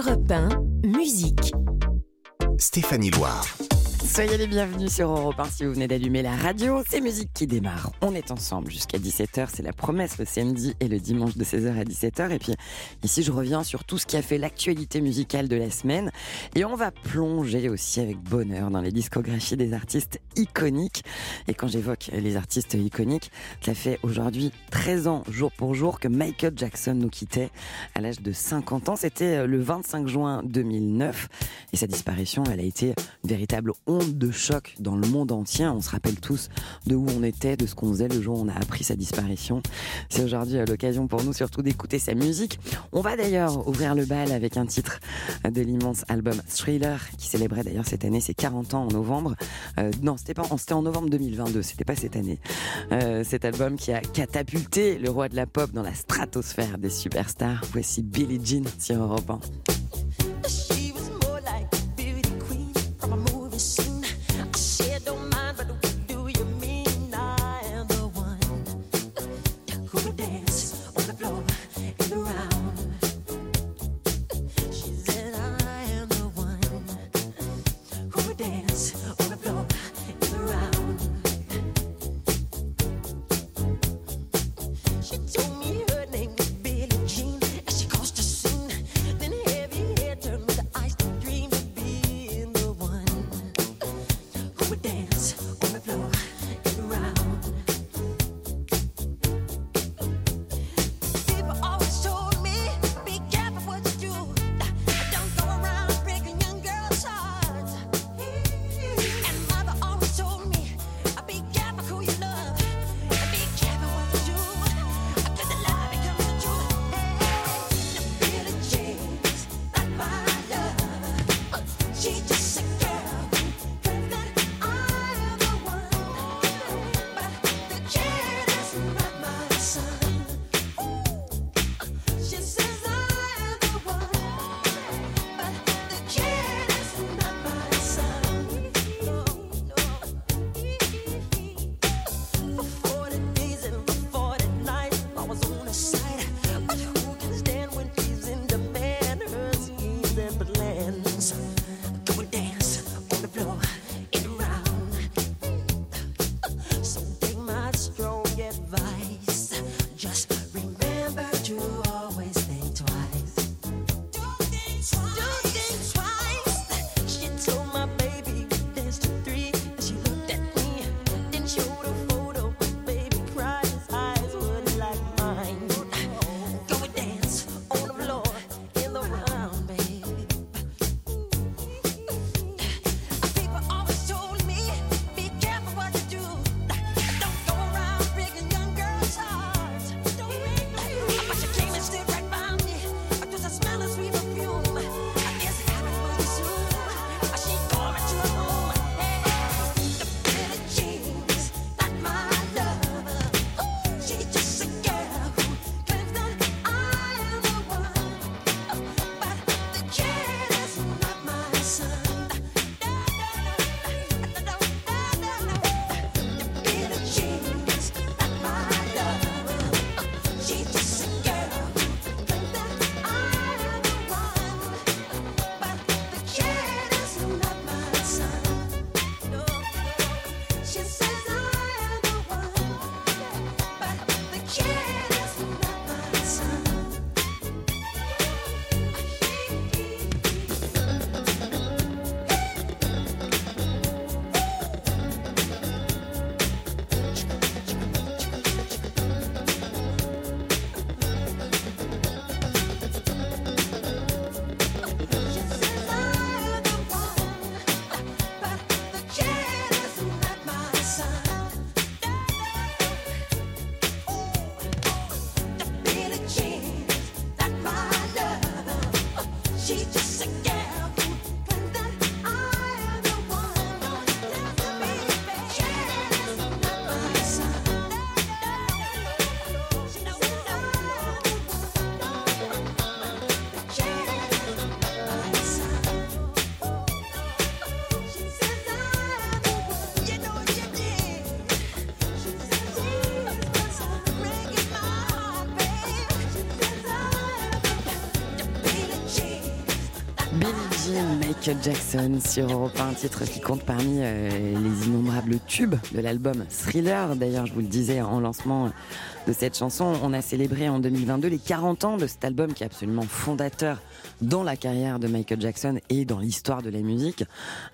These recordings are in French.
Europe 1, musique. Stéphanie Loire. Soyez les bienvenus sur Europe 1 si vous venez d'allumer la radio. C'est musique qui démarre. On est ensemble jusqu'à 17h. C'est la promesse le samedi et le dimanche de 16h à 17h. Et puis ici, je reviens sur tout ce qui a fait l'actualité musicale de la semaine. Et on va plonger aussi avec bonheur dans les discographies des artistes iconiques. Et quand j'évoque les artistes iconiques, ça fait aujourd'hui 13 ans, jour pour jour, que Michael Jackson nous quittait à l'âge de 50 ans. C'était le 25 juin 2009. Et sa disparition, elle a été une véritable de choc dans le monde entier. On se rappelle tous de où on était, de ce qu'on faisait le jour où on a appris sa disparition. C'est aujourd'hui l'occasion pour nous surtout d'écouter sa musique. On va d'ailleurs ouvrir le bal avec un titre de l'immense album Thriller qui célébrait d'ailleurs cette année ses 40 ans en novembre. Euh, non, c'était pas, c'était en novembre 2022, c'était pas cette année. Euh, cet album qui a catapulté le roi de la pop dans la stratosphère des superstars. Voici Billie Jean sur Europe 1. Jackson sur Europe 1, un titre qui compte parmi euh, les innombrables tubes de l'album Thriller. D'ailleurs, je vous le disais en lancement de cette chanson, on a célébré en 2022 les 40 ans de cet album qui est absolument fondateur dans la carrière de Michael Jackson et dans l'histoire de la musique.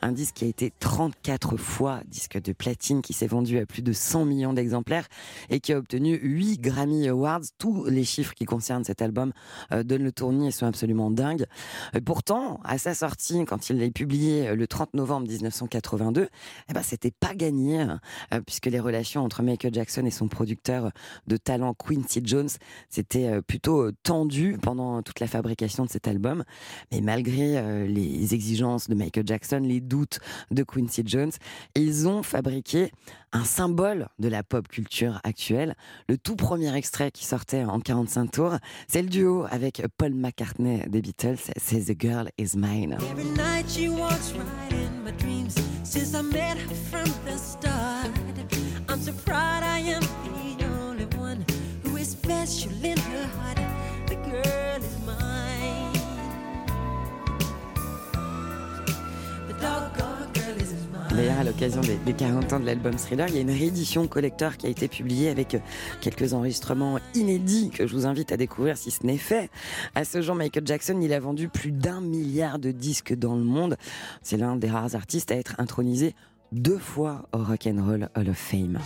Un disque qui a été 34 fois disque de platine, qui s'est vendu à plus de 100 millions d'exemplaires et qui a obtenu 8 Grammy Awards. Tous les chiffres qui concernent cet album euh, donnent le tournis et sont absolument dingues. Euh, pourtant, à sa sortie, quand il l'a publié le 30 novembre 1982, eh ben, c'était pas gagné, hein, euh, puisque les relations entre Michael Jackson et son producteur de talent Quincy Jones, c'était plutôt tendu pendant toute la fabrication de cet album. Mais malgré les exigences de Michael Jackson, les doutes de Quincy Jones, ils ont fabriqué un symbole de la pop culture actuelle. Le tout premier extrait qui sortait en 45 tours, c'est le duo avec Paul McCartney des Beatles, c'est The Girl Is Mine. L'occasion des, 40 ans de l'album Thriller, il y a une réédition collector qui a été publiée avec euh, quelques enregistrements inédits que je vous invite à découvrir si ce n'est fait. À ce jour, Michael Jackson, il a vendu plus d'un milliard de disques dans le monde. C'est l'un des rares artistes à être intronisé deux fois au Rock and Roll Hall of Fame.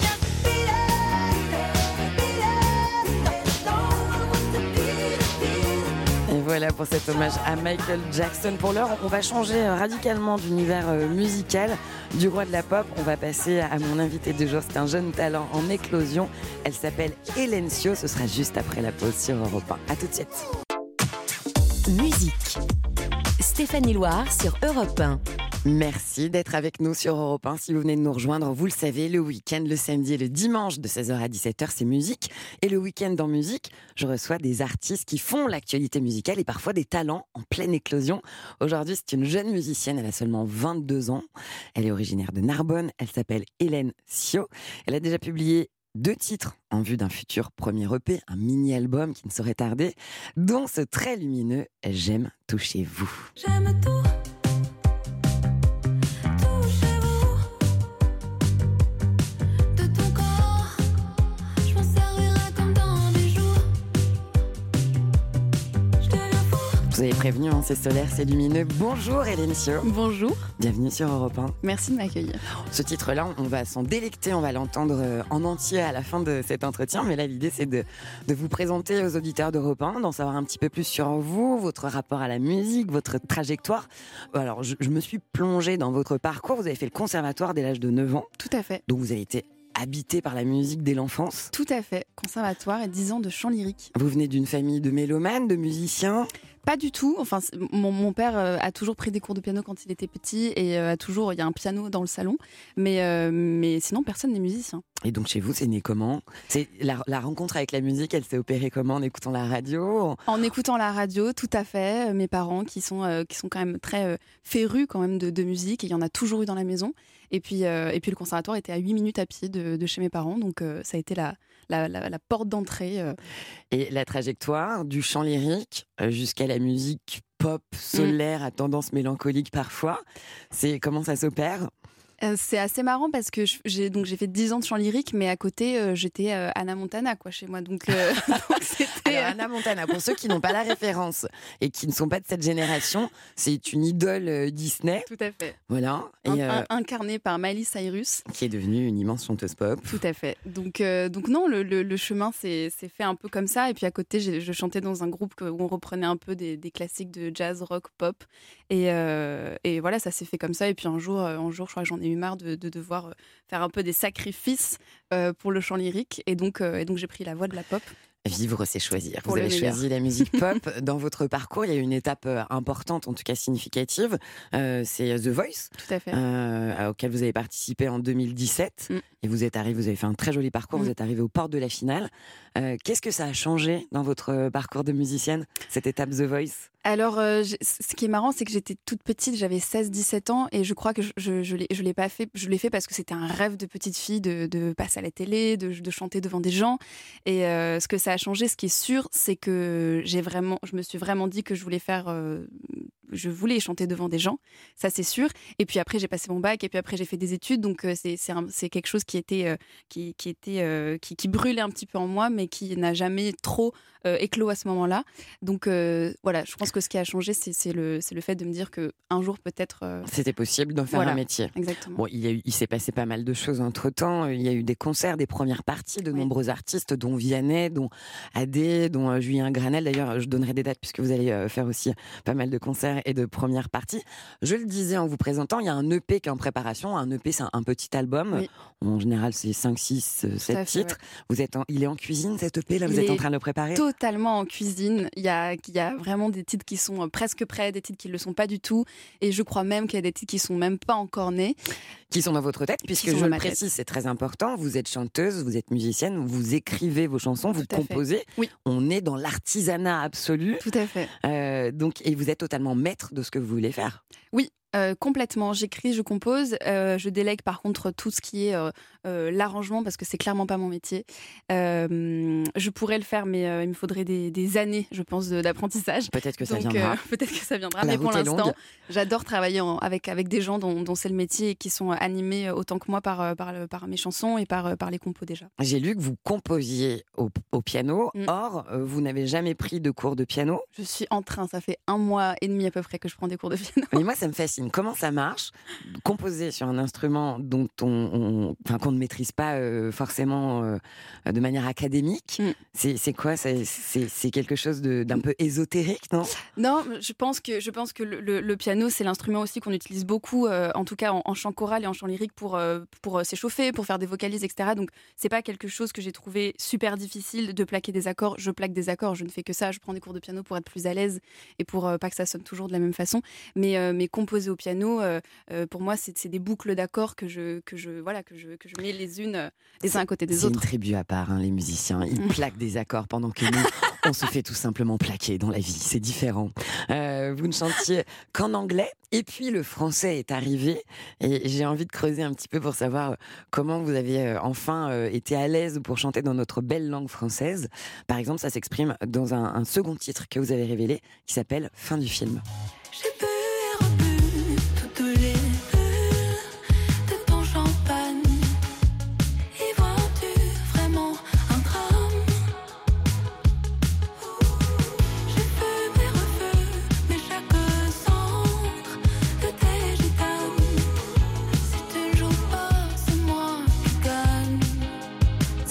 Voilà pour cet hommage à Michael Jackson. Pour l'heure, on va changer radicalement d'univers euh, musical. Du roi de la pop, on va passer à mon invité de jour. C'est un jeune talent en éclosion. Elle s'appelle Sio. Ce sera juste après la pause sur Europe 1. À tout de suite. Musique. Stéphanie Loire sur Europe 1. Merci d'être avec nous sur Europe 1. Si vous venez de nous rejoindre, vous le savez, le week-end, le samedi et le dimanche de 16h à 17h, c'est musique. Et le week-end dans musique, je reçois des artistes qui font l'actualité musicale et parfois des talents en pleine éclosion. Aujourd'hui, c'est une jeune musicienne, elle a seulement 22 ans. Elle est originaire de Narbonne, elle s'appelle Hélène Sio. Elle a déjà publié deux titres en vue d'un futur premier EP, un mini-album qui ne saurait tarder, dont ce très lumineux J'aime toucher vous. J'aime tout. Prévenu, hein, c'est solaire, c'est lumineux. Bonjour Hélène Sio. Bonjour. Bienvenue sur Europe 1. Merci de m'accueillir. Ce titre-là, on va s'en délecter, on va l'entendre euh, en entier à la fin de cet entretien. Mais là, l'idée, c'est de, de, vous présenter aux auditeurs d'Europe 1, d'en savoir un petit peu plus sur vous, votre rapport à la musique, votre trajectoire. Alors, je, je me suis plongée dans votre parcours. Vous avez fait le conservatoire dès l'âge de 9 ans. Tout à fait. Donc, vous avez été habité par la musique dès l'enfance Tout à fait. Conservatoire et 10 ans de chant lyrique. Vous venez d'une famille de mélomanes, de musiciens pas du tout. Enfin, mon, mon, père euh, a toujours pris des cours de piano quand il était petit et euh, a toujours, il y a un piano dans le salon. Mais, euh, mais sinon, personne n'est musicien. Et donc chez vous, c'est né comment? C'est la, la, rencontre avec la musique, elle s'est opérée comment? En écoutant la radio? En écoutant la radio, tout à fait. Mes parents qui sont, qui sont quand même très férus quand même de, de, musique et il y en a toujours eu dans la maison. Et puis, et puis le conservatoire était à 8 minutes à pied de, de chez mes parents, donc ça a été la, la, porte d'entrée. Euh. Et la trajectoire du chant lyrique euh, jusqu'à la musique pop solaire à tendance mélancolique parfois, c'est comment ça s'opère? Euh, c'est assez marrant parce que j'ai donc j'ai fait 10 ans de chant lyrique, mais à côté euh, j'étais euh, Anna Montana quoi chez moi. Donc, c'était Anna Montana. Pour ceux qui n'ont pas la référence et qui ne sont pas de cette génération, c'est une idole Disney. Tout à fait. Voilà. Et, incarnée par Miley Cyrus, qui est devenue une immense chanteuse pop. Tout à fait. Donc donc non, le, le, chemin s'est fait un peu comme ça. Et puis à côté, je chantais dans un groupe où on reprenait un peu des, des classiques de jazz, rock, pop. Et, et voilà, ça s'est fait comme ça. Et puis un jour, un jour, je crois que j'en ai eu marre de, devoir euh, faire un peu des sacrifices euh, pour le chant lyrique. Et donc, euh, et donc j'ai pris la voie de la pop. Vivre, c'est choisir. Vous avez choisi la musique pop. Dans votre parcours, il y a une étape importante, en tout cas significative. c'est The Voice, tout à fait. auquel vous avez participé en 2017. Mm. Et vous êtes arrivé, vous avez fait un très joli parcours. Vous mm. êtes arrivé aux portes de la finale. Qu'est-ce que ça a changé dans votre parcours de musicienne, cette étape The Voice? Alors, euh, ce qui est marrant, c'est que j'étais toute petite, j'avais 16-17 ans, et je crois que je, je, je l'ai pas fait. Je l'ai fait parce que c'était un rêve de petite fille de, passer à la télé, de, chanter devant des gens. Et euh, ce que ça a changé, ce qui est sûr, c'est que j'ai vraiment, je me suis vraiment dit que je voulais faire euh, je voulais chanter devant des gens, ça c'est sûr. Et puis après, j'ai passé mon bac, et puis après, j'ai fait des études. Donc, c'est quelque chose qui était, qui, qui, était qui, qui, brûlait un petit peu en moi, mais qui n'a jamais trop éclos à ce moment-là. Donc, voilà, je pense que ce qui a changé, c'est le, le fait de me dire qu'un jour, peut-être. C'était possible d'en faire un métier. Exactement. Bon, il, il s'est passé pas mal de choses entre temps. Il y a eu des concerts, des premières parties de nombreux artistes, dont Vianney, dont Adé, dont euh, Julien Granel. D'ailleurs, je donnerai des dates puisque vous allez euh, faire aussi pas mal de concerts et de premières parties. Je le disais en vous présentant, il y a un EP qui est en préparation. Un EP, c'est un petit album. En général, c'est 5, 6, 7 titres. Vous êtes il est en cuisine, cet EP, là Vous êtes en train de le préparer? Totalement en cuisine. Il y, a, il y a vraiment des titres qui sont euh, presque prêts, des titres qui ne le sont pas du tout. Et je crois même qu'il y a des titres qui sont même pas encore nés. Qui sont dans votre tête, puisque je le précise, c'est très important. Vous êtes chanteuse, vous êtes musicienne, vous écrivez vos chansons, vous composez. Oui. On est dans l'artisanat absolu. Tout à fait. Euh, donc, et vous êtes totalement maître de ce que vous voulez faire. Oui, euh, complètement. J'écris, je compose. Euh, je délègue par contre tout ce qui est euh, l'arrangement parce que c'est clairement pas mon métier. je pourrais le faire, mais il me faudrait des, années, je pense, d'apprentissage. Peut-être que ça viendra. Peut-être que ça viendra. mais pour l'instant, j'adore travailler avec, avec des gens dont, c'est le métier et qui sont animés autant que moi par, par, mes chansons et par, par les compos déjà. J'ai lu que vous composiez au, piano. Mm. Or, vous n'avez jamais pris de cours de piano. Je suis en train. Ça fait un mois et demi à peu près que je prends des cours de piano. Mais moi, ça me fascine. Comment ça marche Composer sur un instrument dont on, enfin, qu'on ne maîtrise pas euh, forcément euh, de manière académique, mm. c'est quoi C'est quelque chose d'un peu ésotérique, non? Non, je pense que, je pense que le, piano, c'est l'instrument aussi qu'on utilise beaucoup, euh, en tout cas en, chant choral et en chant lyrique, pour, pour s'échauffer, pour faire des vocalises, etc. Donc, c'est pas quelque chose que j'ai trouvé super difficile de plaquer des accords. Je plaque des accords, je ne fais que ça. Je prends des cours de piano pour être plus à l'aise et pour pas que ça sonne toujours de la même façon. Mais, mais composer au piano, euh, euh, pour moi, c'est des boucles d'accords que je, que, je, voilà, que, je, que je mets les unes euh, les uns à côté des autres. C'est une tribu à part, hein, les musiciens. Ils plaquent des accords pendant que nous, on se fait tout simplement plaquer dans la vie. C'est différent. vous ne chantiez qu'en anglais. Et puis le français est arrivé. Et j'ai envie de creuser un petit peu pour savoir comment vous avez enfin été à l'aise pour chanter dans notre belle langue française. Par exemple, ça s'exprime dans un, un second titre que vous avez révélé qui s'appelle Fin du film.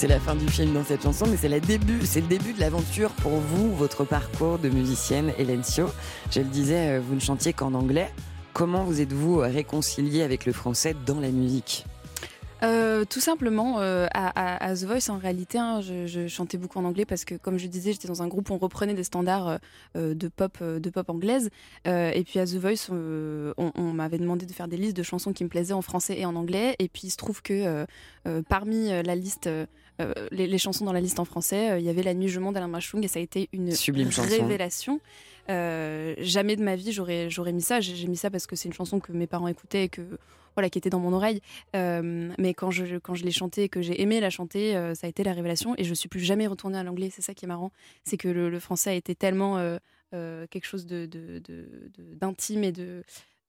C'est la fin du film dans cette chanson, mais c'est le début, c'est le début de l'aventure pour vous, votre parcours de musicienne, Hélène Sio. Je le disais, euh, vous ne chantiez qu'en anglais. Comment vous êtes-vous réconcilié avec le français dans la musique? Euh, tout simplement, euh, à, The Voice, en réalité, hein, je, chantais beaucoup en anglais parce que, comme je disais, j'étais dans un groupe où on reprenait des standards de pop, de pop anglaise. et puis à The Voice, on, m'avait demandé de faire des listes de chansons qui me plaisaient en français et en anglais. Et puis il se trouve que parmi la liste euh, les, chansons dans la liste en français. Euh, il y avait La Nuit Je monte d'Alain Machung et ça a été une Sublime révélation. Euh, jamais de ma vie j'aurais j'aurais mis ça. J'ai mis ça parce que c'est une chanson que mes parents écoutaient et que voilà qui était dans mon oreille. mais quand je quand je l'ai chantée et que j'ai aimé la chanter, ça a été la révélation et je suis plus jamais retournée à l'anglais. C'est ça qui est marrant, c'est que le, français a été tellement quelque chose de d'intime et de,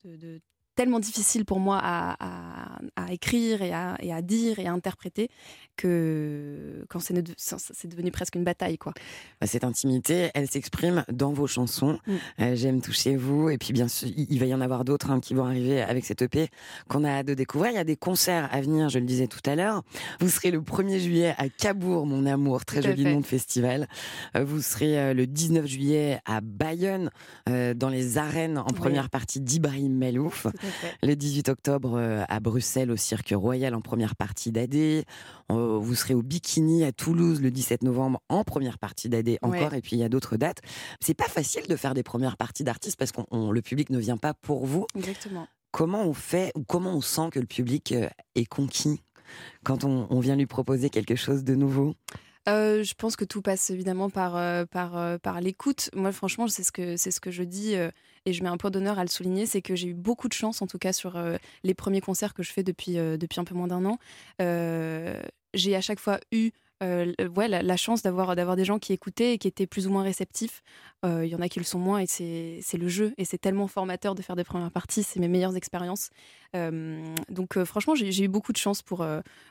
de, tellement difficile pour moi à, écrire et à, et à, dire et à interpréter que quand c'est, c'est devenu presque une bataille. quoi. Bah, cette intimité, elle s'exprime dans vos chansons. Mm. Euh, j'aime toucher vous. Et puis bien sûr, il va y en avoir d'autres hein, qui vont arriver avec cette EP qu'on a hâte de découvrir. Il y a des concerts à venir, je le disais tout à l'heure. Vous serez le 1er juillet à Cabourg, mon amour, très joli nom de festival. Euh, vous serez euh, le 19 juillet à Bayonne, dans les arènes en première partie d'Ibrahim Melouf. Le 18 octobre euh, à Bruxelles au Cirque Royal en première partie d'AD. Euh, vous serez au Bikini à Toulouse le 17 novembre en première partie d'AD encore. Et puis il y a d'autres dates. C'est pas facile de faire des premières parties d'artistes parce que le public ne vient pas pour vous. Exactement. Comment on fait ou comment on sent que le public euh, est conquis quand on vient lui proposer quelque chose de nouveau? Euh, je pense que tout passe évidemment par, euh, par, euh, par l'écoute. Moi, franchement, c'est ce que, c'est ce que je dis et je mets un point d'honneur à le souligner, c'est que j'ai eu beaucoup de chance, en tout cas sur les premiers concerts que je fais depuis, depuis un peu moins d'un an. j'ai à chaque fois eu ouais, la, chance d'avoir d'avoir des gens qui écoutaient et qui étaient plus ou moins réceptifs. Il y en a qui le sont moins et c'est le jeu. Et c'est tellement formateur de faire des premières parties. C'est mes meilleures expériences. donc franchement, j'ai eu beaucoup de chance pour...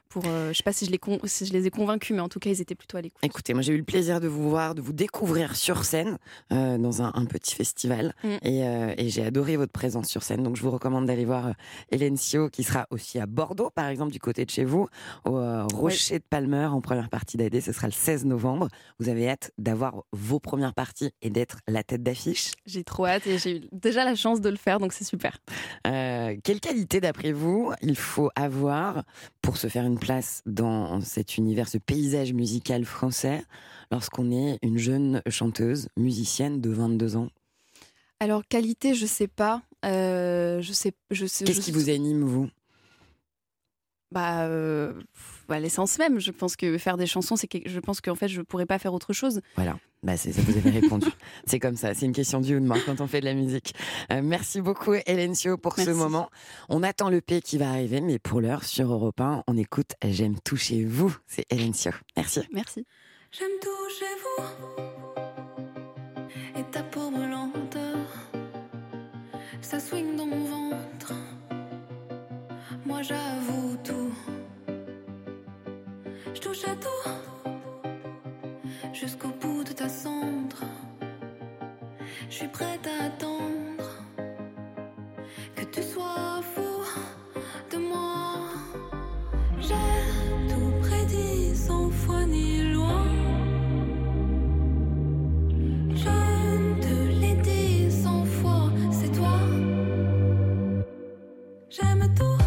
pour je sais pas si je, les si je les ai convaincus, mais en tout cas, ils étaient plutôt à l'écoute. Écoutez, moi j'ai eu le plaisir de vous voir, de vous découvrir sur scène dans un, petit festival. Mm. Et, et j'ai adoré votre présence sur scène. Donc je vous recommande d'aller voir Hélène Sio qui sera aussi à Bordeaux, par exemple, du côté de chez vous, au Rocher de Palmer en première partie d'AD. Ce sera le 16 novembre. Vous avez hâte d'avoir vos premières parties et d'être la tête d'affiche J'ai trop hâte et j'ai eu déjà la chance de le faire, donc c'est super. Euh, quelle qualité, d'après vous, il faut avoir pour se faire une place dans cet univers, ce paysage musical français, lorsqu'on est une jeune chanteuse, musicienne de 22 ans? Alors qualité, je sais pas. Euh, je sais, je sais. Qu'est-ce qui vous anime vous? Bah, euh, bah, l'essence même. Je pense que faire des chansons, c'est que je pense qu'en fait, je pourrais pas faire autre chose. Voilà. Bah, c'est ça, vous avez répondu. c'est comme ça. C'est une question du ou quand on fait de la musique. Euh, merci beaucoup, Hélène Sio, pour ce moment. On attend le P qui va arriver, mais pour l'heure, sur Europe 1, on écoute J'aime tout chez vous. C'est Hélène Sio. Merci. Merci. J'aime tout chez vous. Et ta peau lenteur. Ça swing dans mon ventre. Moi, j'avoue tout. Je touche à tout jusqu'au bout de ta cendre. Je suis prête à attendre que tu sois fou de moi. J'ai tout prédit sans foi ni loi. Je te l'ai dit sans fois, c'est toi. J'aime tout.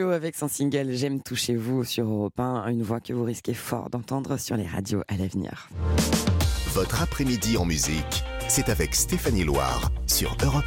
Avec son single J'aime toucher vous sur Europe 1, une voix que vous risquez fort d'entendre sur les radios à l'avenir. Votre après-midi en musique, c'est avec Stéphanie Loire sur Europe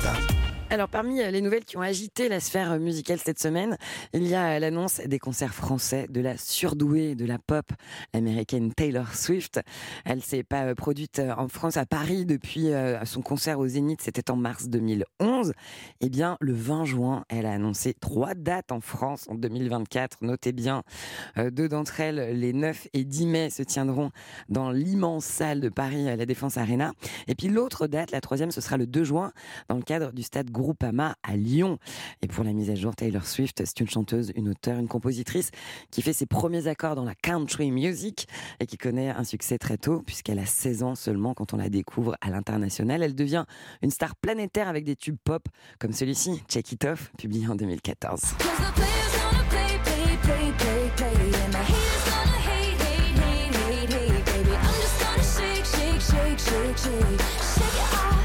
1. Alors, parmi euh, les nouvelles qui ont agité la sphère euh, musicale cette semaine, il y a l'annonce des concerts français de la surdouée de la pop américaine Taylor Swift. Elle s'est pas euh, produite en France, à Paris, depuis son concert au Zénith, c'était en mars 2011. Eh bien, le 20 juin, elle a annoncé trois dates en France en 2024. Notez bien, deux d'entre elles, les 9 et 10 mai, se tiendront dans l'immense salle de Paris, la Défense Arena. Et puis l'autre date, la troisième, ce sera le 2 juin, dans le cadre du stade Groupama à Lyon. Et pour la mise à jour, Taylor Swift, c'est une chanteuse, une auteure, une compositrice qui fait ses premiers accords dans la country music et qui connaît un succès très tôt puisqu'elle a 16 ans seulement quand on la découvre à l'international. Elle devient une star planétaire avec des tubes pop comme celui-ci, Check It Off, publié en 2014. shake, shake, shake, shake.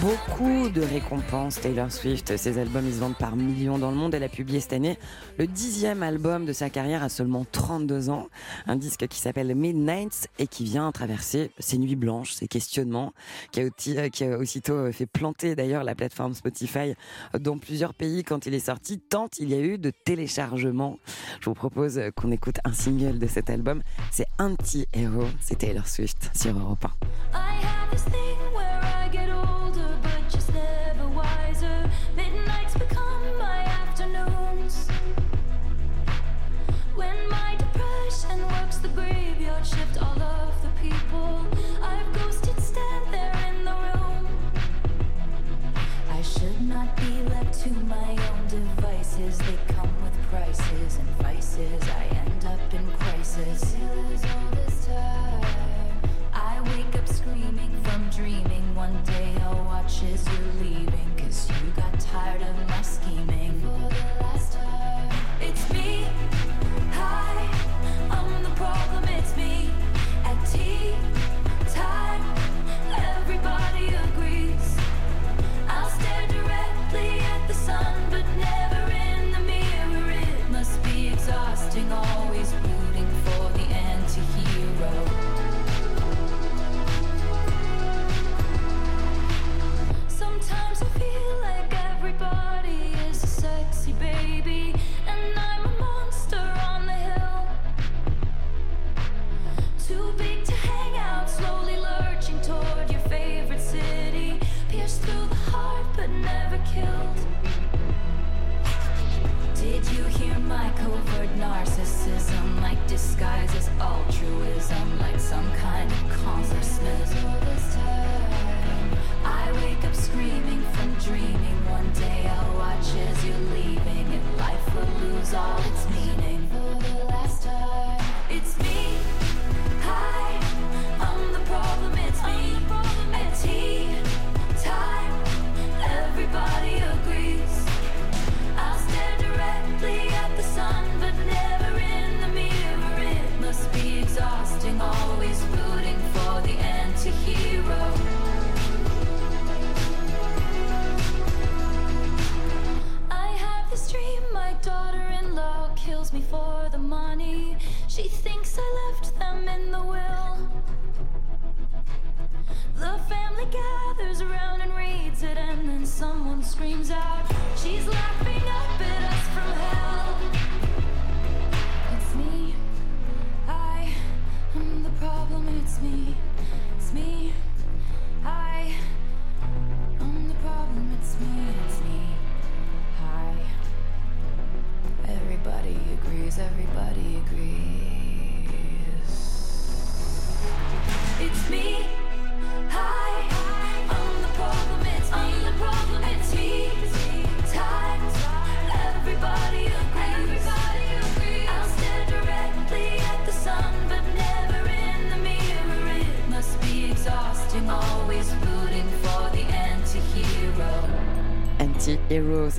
Beaucoup de récompenses. Taylor Swift, ses albums, se vendent par millions dans le monde. Elle a publié cette année le dixième album de sa carrière à seulement 32 ans. Un disque qui s'appelle Midnights et qui vient traverser ses nuits blanches, ses questionnements, qui a, a aussitôt fait planter d'ailleurs la plateforme Spotify dans plusieurs pays quand il est sorti, tant il y a eu de téléchargements. Je vous propose qu'on écoute un single de cet album. C'est Anti-Hero. C'est Taylor Swift sur Europe 1. not be left to my own devices. They come with prices and vices. I end up in crisis. I wake up screaming from dreaming. One day I'll watch as you're leaving. Cause you got tired of my scheming. For the last time, it's me. Hi, I'm the problem, it's me. At tea time, everybody agrees. I'll stand around always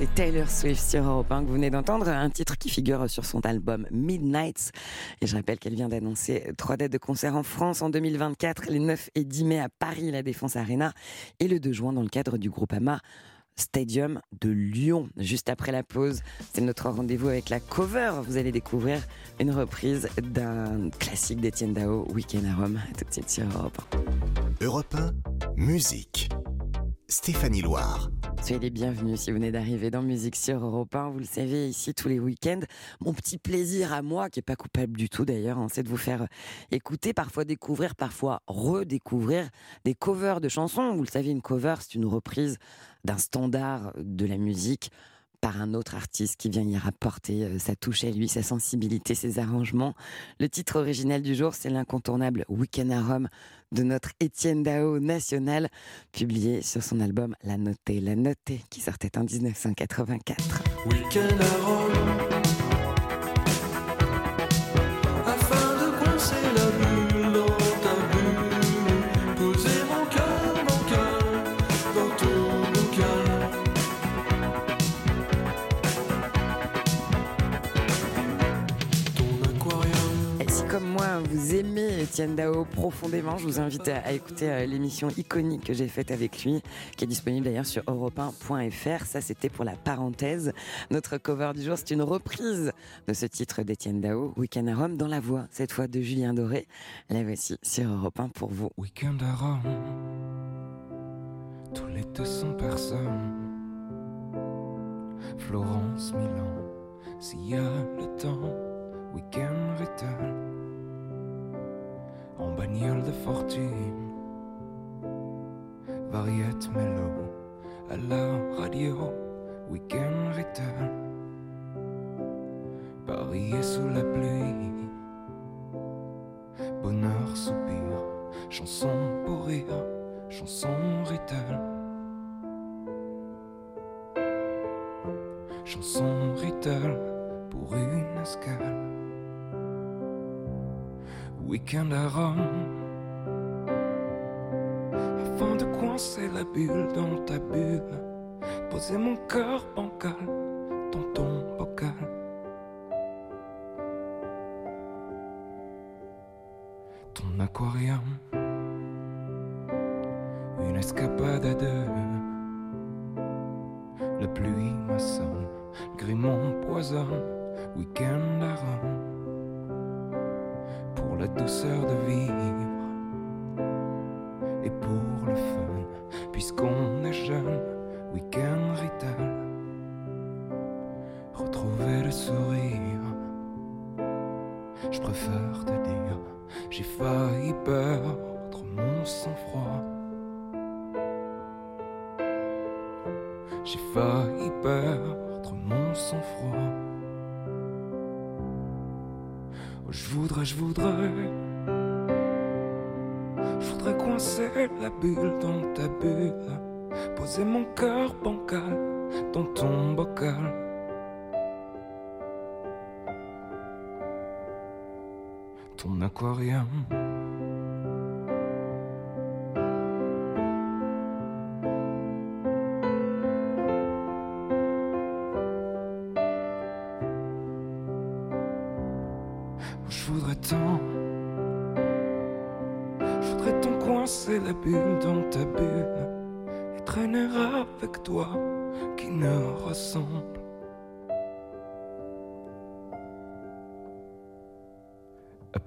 c'est Taylor Swift sur Europe 1 que vous venez d'entendre, un titre qui figure sur son album Midnights. Et je rappelle qu'elle vient d'annoncer trois dates de concert en France en 2024, les 9 et 10 mai à Paris, la Défense Arena, et le 2 juin dans le cadre du groupe AMA Stadium de Lyon. Juste après la pause, c'est notre rendez-vous avec la cover. Vous allez découvrir une reprise d'un classique d'Etienne Dao, Weekend à Rome. tout de suite sur Europe 1. Europe 1, musique. Stéphanie Loire. Soyez les bienvenus si vous venez d'arriver dans Musique sur Europe 1. Vous le savez, ici tous les week-ends. Mon petit plaisir à moi, qui est pas coupable du tout d'ailleurs, hein, c'est de vous faire écouter, parfois découvrir, parfois redécouvrir des covers de chansons. Vous le savez, une cover, c'est une reprise d'un standard de la musique par un autre artiste qui vient y rapporter euh, sa touche à lui, sa sensibilité, ses arrangements. Le titre original du jour, c'est l'incontournable Weekend à Rome de notre Étienne Dao national, publié sur son album La Notée, La Notée, qui sortait en 1984. Weekend à Rome. Etienne Dao profondément, je vous invite à, écouter euh, l'émission iconique que j'ai faite avec lui, qui est disponible d'ailleurs sur europe1.fr. Ça, c'était pour la parenthèse. Notre cover du jour, c'est une reprise de ce titre d'Etienne Dao, Weekend à Rome, dans la voix, cette fois de Julien Doré. La voici sur Europe 1 pour vous. Weekend à Rome, tous les 200 personnes. Florence, Milan, s'il y a le temps, week-end retail. En bagnole de fortune, variette mélo, à la radio, week-end. Paris est sous la pluie, bonheur, soupir, chanson pour rire, chanson retail. chanson rituel pour une escale. Week-end à Rome, afin de coincer la bulle dans ta bulle, poser mon cœur bancal dans ton bocal. Ton aquarium, une escapade à deux. La pluie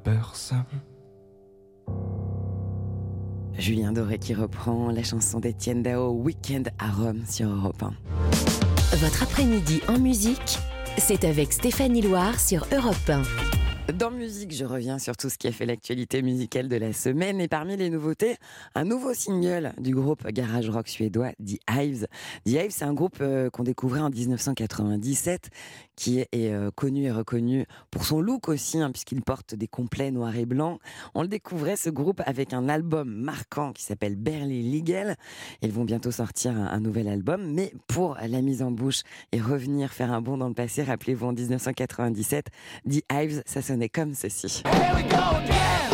personne. Julien Doré qui reprend la chanson d'Étienne Dao Weekend à Rome sur Europe 1. Votre après-midi en musique, c'est avec Stéphanie Loire sur Europe 1. Dans musique, je reviens sur tout ce qui a fait l'actualité musicale de la semaine et parmi les nouveautés, un nouveau single du groupe garage rock suédois The Hives. The Hives, c'est un groupe euh, qu'on découvrait en 1997 qui est, euh, connu et reconnu pour son look aussi, hein, puisqu'il porte des complets noirs et blancs. On le découvrait ce groupe avec un album marquant qui s'appelle Berlin Legal. Ils vont bientôt sortir un, nouvel album, mais pour la mise en bouche et revenir faire un bond dans le passé, rappelez-vous en 1997, The Hives, ça sonnait comme ceci. Depuis son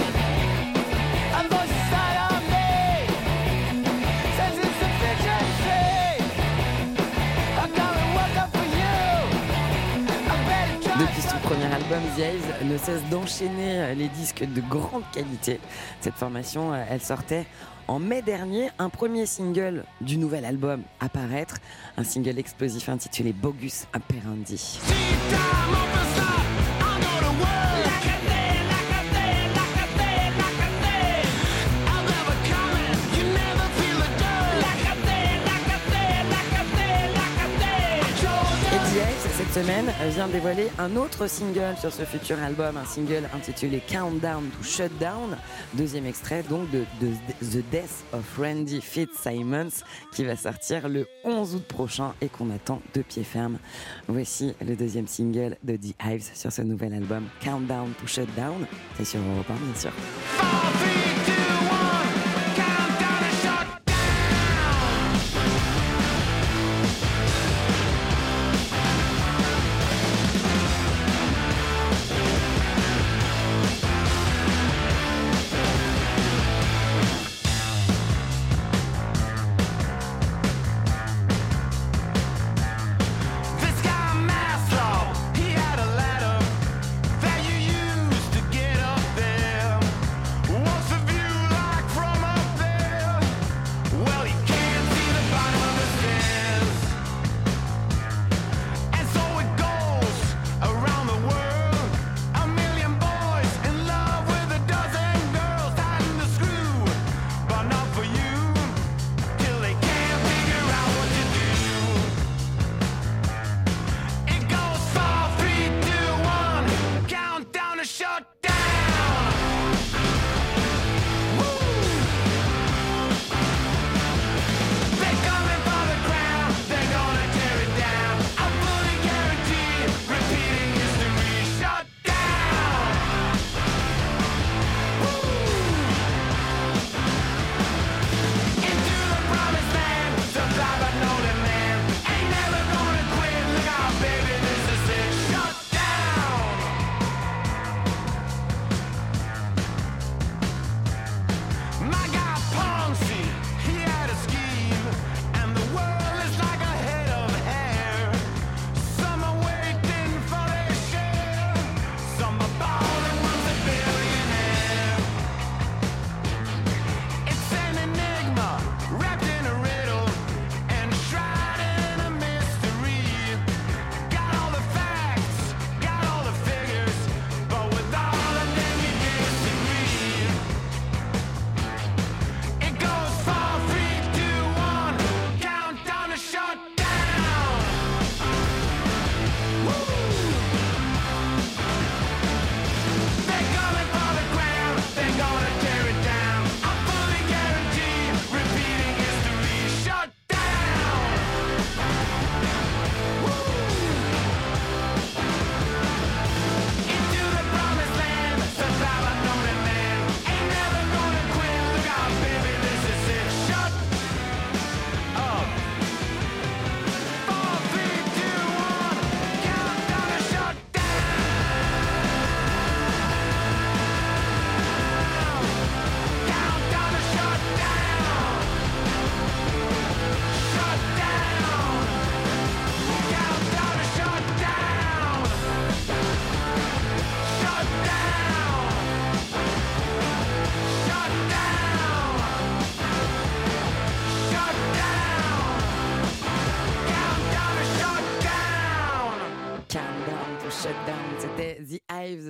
premier album, The ne cesse d'enchaîner les disques de grande qualité. Cette formation, elle sortait en mai dernier un premier single du nouvel album apparaître, un single explosif intitulé Bogus Apperendi. Cette semaine vient dévoiler un autre single sur ce futur album, un single intitulé Countdown to Shutdown, deuxième extrait donc de, The Death of Randy Fitzsimons qui va sortir le 11 août prochain et qu'on attend de pied ferme. Voici le deuxième single de The Hives sur ce nouvel album Countdown to Shutdown. C'est sur Europe 1 bien sûr.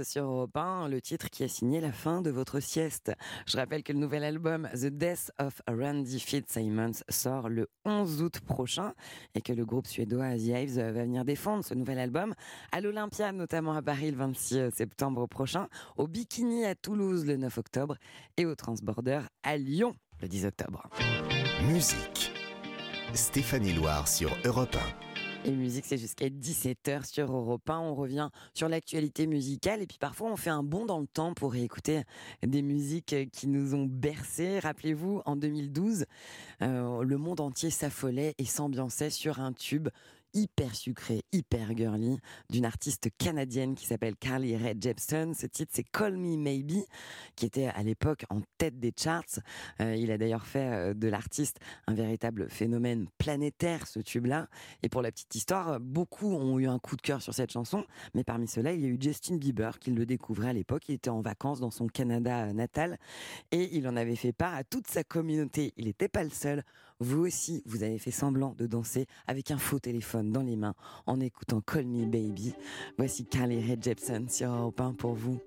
Sur Europe 1, le titre qui a signé la fin de votre sieste. Je rappelle que le nouvel album The Death of Randy Fitzsimons sort le 11 août prochain et que le groupe suédois The Hives va venir défendre ce nouvel album à l'Olympia, notamment à Paris le 26 septembre prochain, au Bikini à Toulouse le 9 octobre et au Transborder à Lyon le 10 octobre. Musique. Stéphanie Loire sur Europe 1. Et musique, c'est jusqu'à 17h sur Europe 1. On revient sur l'actualité musicale et puis parfois on fait un bond dans le temps pour écouter des musiques qui nous ont bercés. Rappelez-vous, en 2012, euh, le monde entier s'affolait et s'ambiançait sur un tube hyper sucré, hyper girly, d'une artiste canadienne qui s'appelle Carly Rae Jepsen. Ce titre, c'est Call Me Maybe, qui était à l'époque en tête des charts. Euh, il a d'ailleurs fait euh, de l'artiste un véritable phénomène planétaire, ce tube-là. Et pour la petite histoire, beaucoup ont eu un coup de cœur sur cette chanson, mais parmi ceux-là, il y a eu Justin Bieber qui le découvrait à l'époque. Il était en vacances dans son Canada natal et il en avait fait part à toute sa communauté. Il n'était pas le seul. Vous aussi, vous avez fait semblant de danser avec un faux téléphone dans les mains en écoutant Call Me Baby. Voici Carly Rae Jepsen sur Europe 1 pour vous.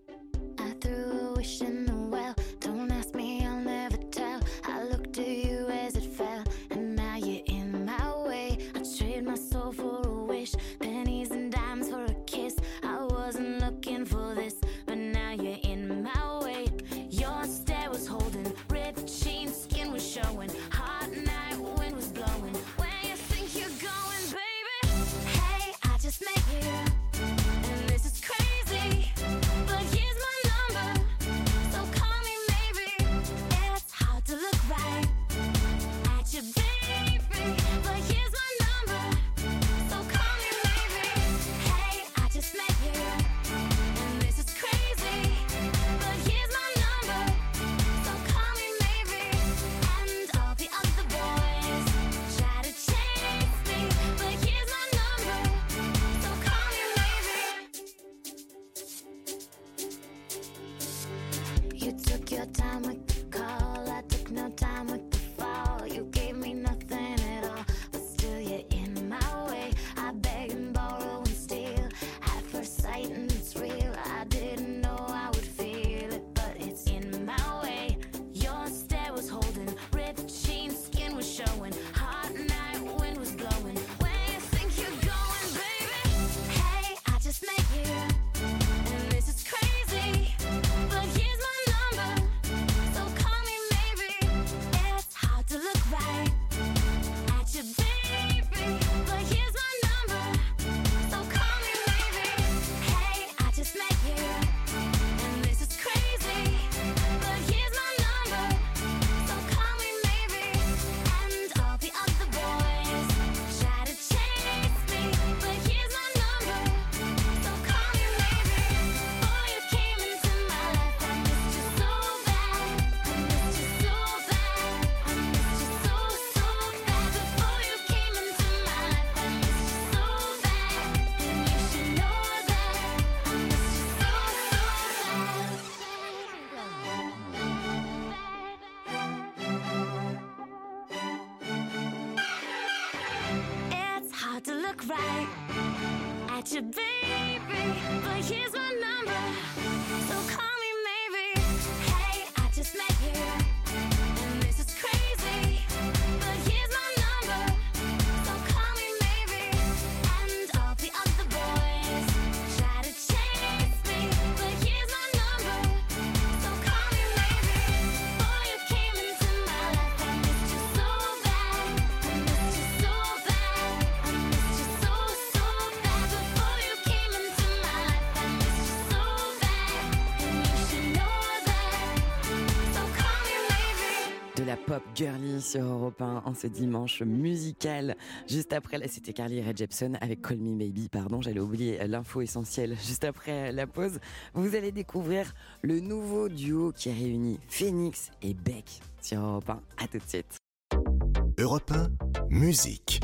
Pop girly sur Europe 1 en ce dimanche musical. Juste après, là, c'était Carly Rae Jepsen avec Call Me Baby. Pardon, j'allais oublier l'info essentielle. Juste après la pause, vous allez découvrir le nouveau duo qui réunit Phoenix et Beck sur Europe 1. À tout de suite. Europe 1, musique.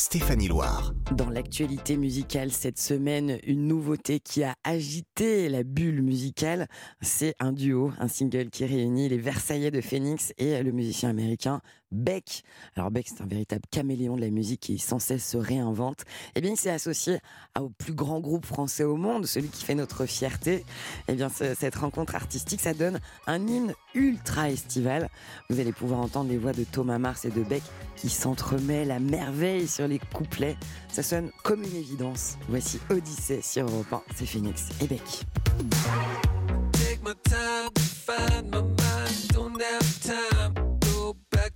Stéphanie Loire. Dans l'actualité musicale cette semaine, une nouveauté qui a agité la bulle musicale, c'est un duo, un single qui réunit les Versaillais de Phoenix et le musicien américain Beck. Alors Beck, c'est un véritable caméléon de la musique qui sans cesse se réinvente. Eh bien, il s'est associé au plus grand groupe français au monde, celui qui fait notre fierté. Eh bien, cette rencontre artistique, ça donne un hymne ultra estival. Vous allez pouvoir entendre les voix de Thomas Mars et de Beck qui s'entremêlent à merveille sur les couplets. Ça sonne comme une évidence. Voici Odyssée sur Europe 1. C'est Phoenix et Beck.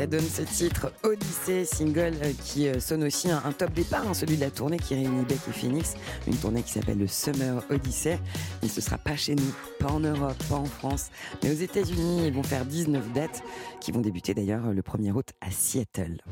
ça donne ce titre Odyssée, single euh, qui euh, sonne aussi un, top départ, hein, celui de la tournée qui réunit Beck et Phoenix, une tournée qui s'appelle le Summer Odyssey. Et ce sera pas chez nous, pas en Europe, pas en France, mais aux États-Unis. Ils vont faire 19 dates qui vont débuter d'ailleurs le 1er août à Seattle.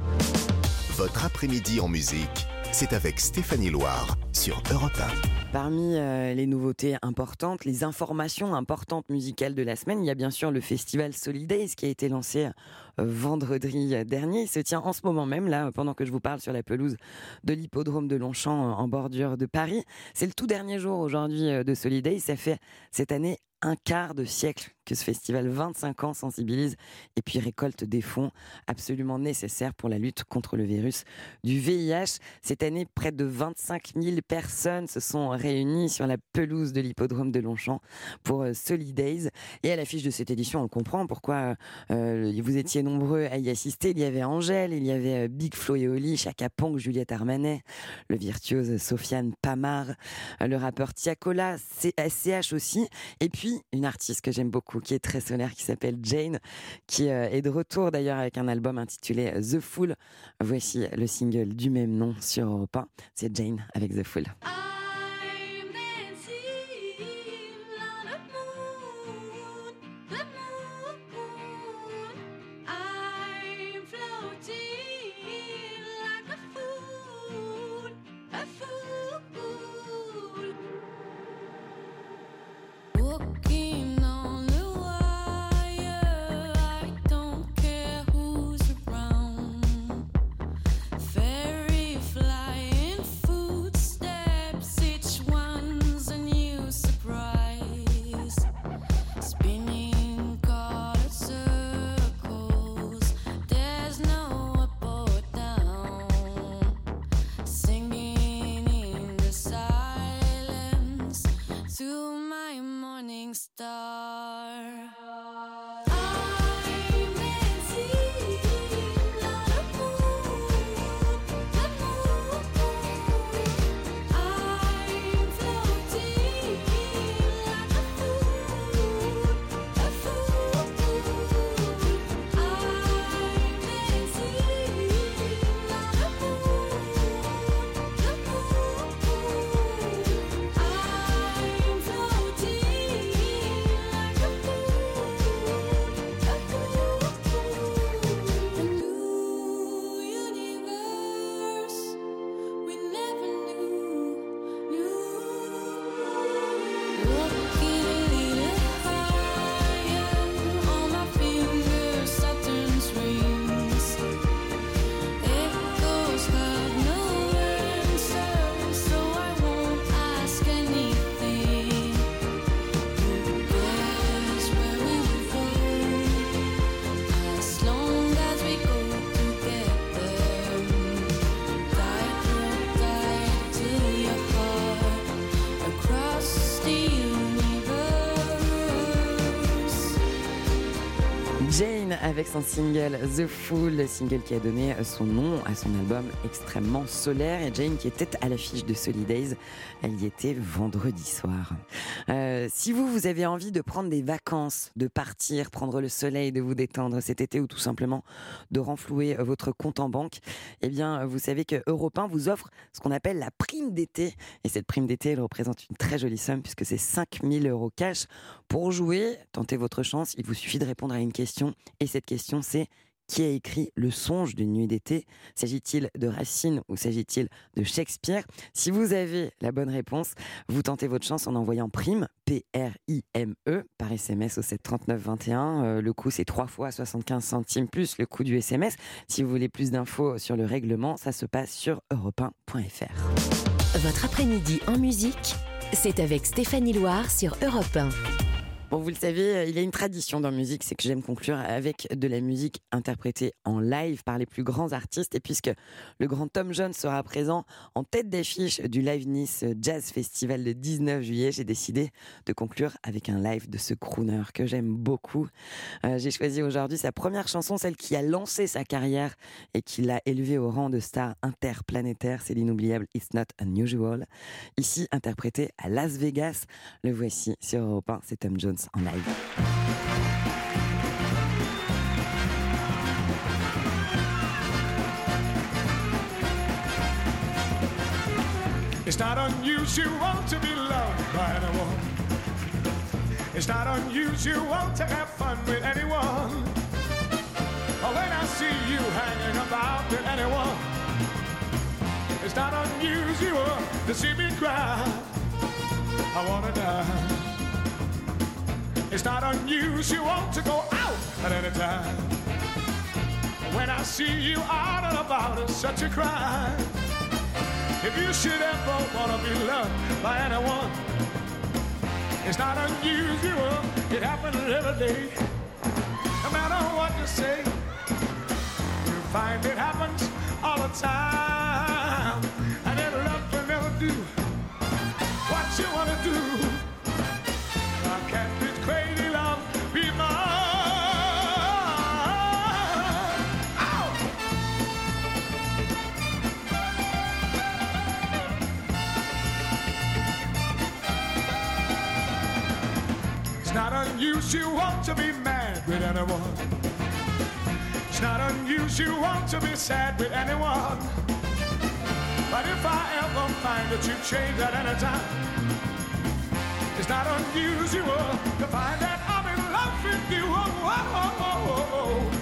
Votre après-midi en musique, c'est avec Stéphanie Loire sur Europe 1. Parmi euh, les nouveautés importantes, les informations importantes musicales de la semaine, il y a bien sûr le festival Solidays qui a été lancé euh, vendredi dernier. Il se tient en ce moment même, là, pendant que je vous parle sur la pelouse de l'hippodrome de Longchamp en bordure de Paris. C'est le tout dernier jour aujourd'hui euh, de Solidays. Ça fait cette année un quart de siècle que ce festival, 25 ans, sensibilise et puis récolte des fonds absolument nécessaires pour la lutte contre le virus du VIH. Cette année, près de 25 000 personnes se sont réunies sur la pelouse de l'hippodrome de Longchamp pour euh, Solidays. Et à l'affiche de cette édition, on comprend pourquoi euh, vous étiez nombreux à y assister. Il y avait Angèle, il y avait euh, Big Flo et Oli, Chaka Ponk, Juliette Armanet, le virtuose Sofiane Pamar, euh, le rappeur Tiakola, C- SCH aussi, et puis une artiste que j'aime beaucoup, qui est très solaire, qui s'appelle Jane, qui euh, est de retour d'ailleurs avec un album intitulé euh, The Fool. Voici le single du même nom sur Europe 1. C'est Jane avec The Fool. I'm avec son single The Fool, le single qui a donné son nom à son album extrêmement solaire. Et Jane qui était à l'affiche de Solidays, elle y était vendredi soir. Euh, si vous, vous avez envie de prendre des vacances, de partir, prendre le soleil, de vous détendre cet été ou tout simplement de renflouer votre compte en banque, eh bien, vous savez que Europe 1 vous offre ce qu'on appelle la prime d'été. Et cette prime d'été, elle représente une très jolie somme puisque c'est 5000 euros cash. Pour jouer, tentez votre chance, il vous suffit de répondre à une question. Et cette question, c'est qui a écrit Le songe d'une nuit d'été? S'agit-il de Racine ou s'agit-il de Shakespeare? Si vous avez la bonne réponse, vous tentez votre chance en envoyant prime, P-R-I-M-E, par SMS au 73921. Euh, le coût, c'est 3 fois 75 centimes plus le coût du SMS. Si vous voulez plus d'infos sur le règlement, ça se passe sur europe1.fr. Votre après-midi en musique, c'est avec Stéphanie Loire sur Europe 1. Bon, vous le savez, euh, il y a une tradition dans la musique, c'est que j'aime conclure avec de la musique interprétée en live par les plus grands artistes. Et puisque le grand Tom Jones sera présent en tête d'affiche du Live Nice Jazz Festival le 19 juillet, j'ai décidé de conclure avec un live de ce crooner que j'aime beaucoup. Euh, j'ai choisi aujourd'hui sa première chanson, celle qui a lancé sa carrière et qui l'a élevé au rang de star interplanétaire. C'est l'inoubliable It's Not Unusual. Ici, interprété à Las Vegas. Le voici sur Europe 1, c'est Tom Jones en live. It's not unusual to be loved by anyone. It's not unusual to have fun with anyone. Or when I see you hanging about with anyone, it's not unusual to see me cry. I wanna die. It's not unusual to go out at any time. When I see you out and about, it's such a crime. If you should ever wanna be loved by anyone, it's not unusual. It happens every day. No matter what you say, you find it happens all the time. Unusual you want to be mad with anyone. It's not unusual to be sad with anyone. But if I ever find that you've changed at any time, it's not unusual to find that I'm in love with you. Oh, oh, oh, oh, oh, oh, oh,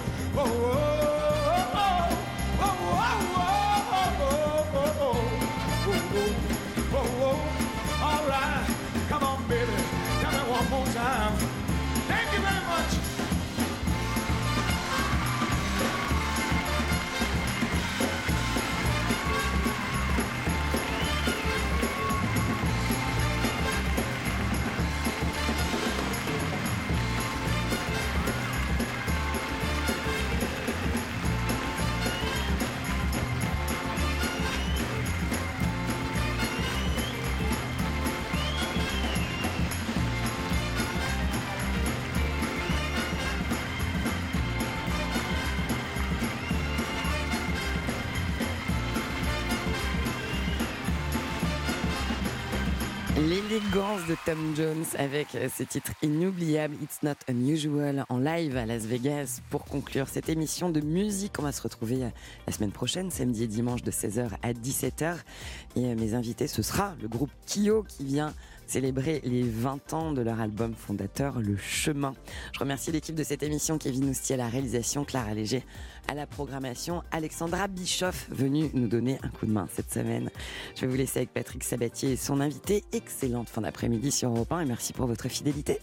De Tom Jones avec euh, ce titre inoubliable It's Not Unusual en live à Las Vegas pour conclure cette émission de musique. On va se retrouver euh, la semaine prochaine, samedi et dimanche de 16h à 17h. Et euh, mes invités, ce sera le groupe Kyo qui vient célébrer les 20 ans de leur album fondateur Le Chemin. Je remercie l'équipe de cette émission, Kevin Oustier à la réalisation, Clara Léger à la programmation, Alexandra Bischoff venue nous donner un coup de main cette semaine. Je vais vous laisser avec Patrick Sabatier et son invité. Excellente fin d'après-midi sur Europe 1 et merci pour votre fidélité.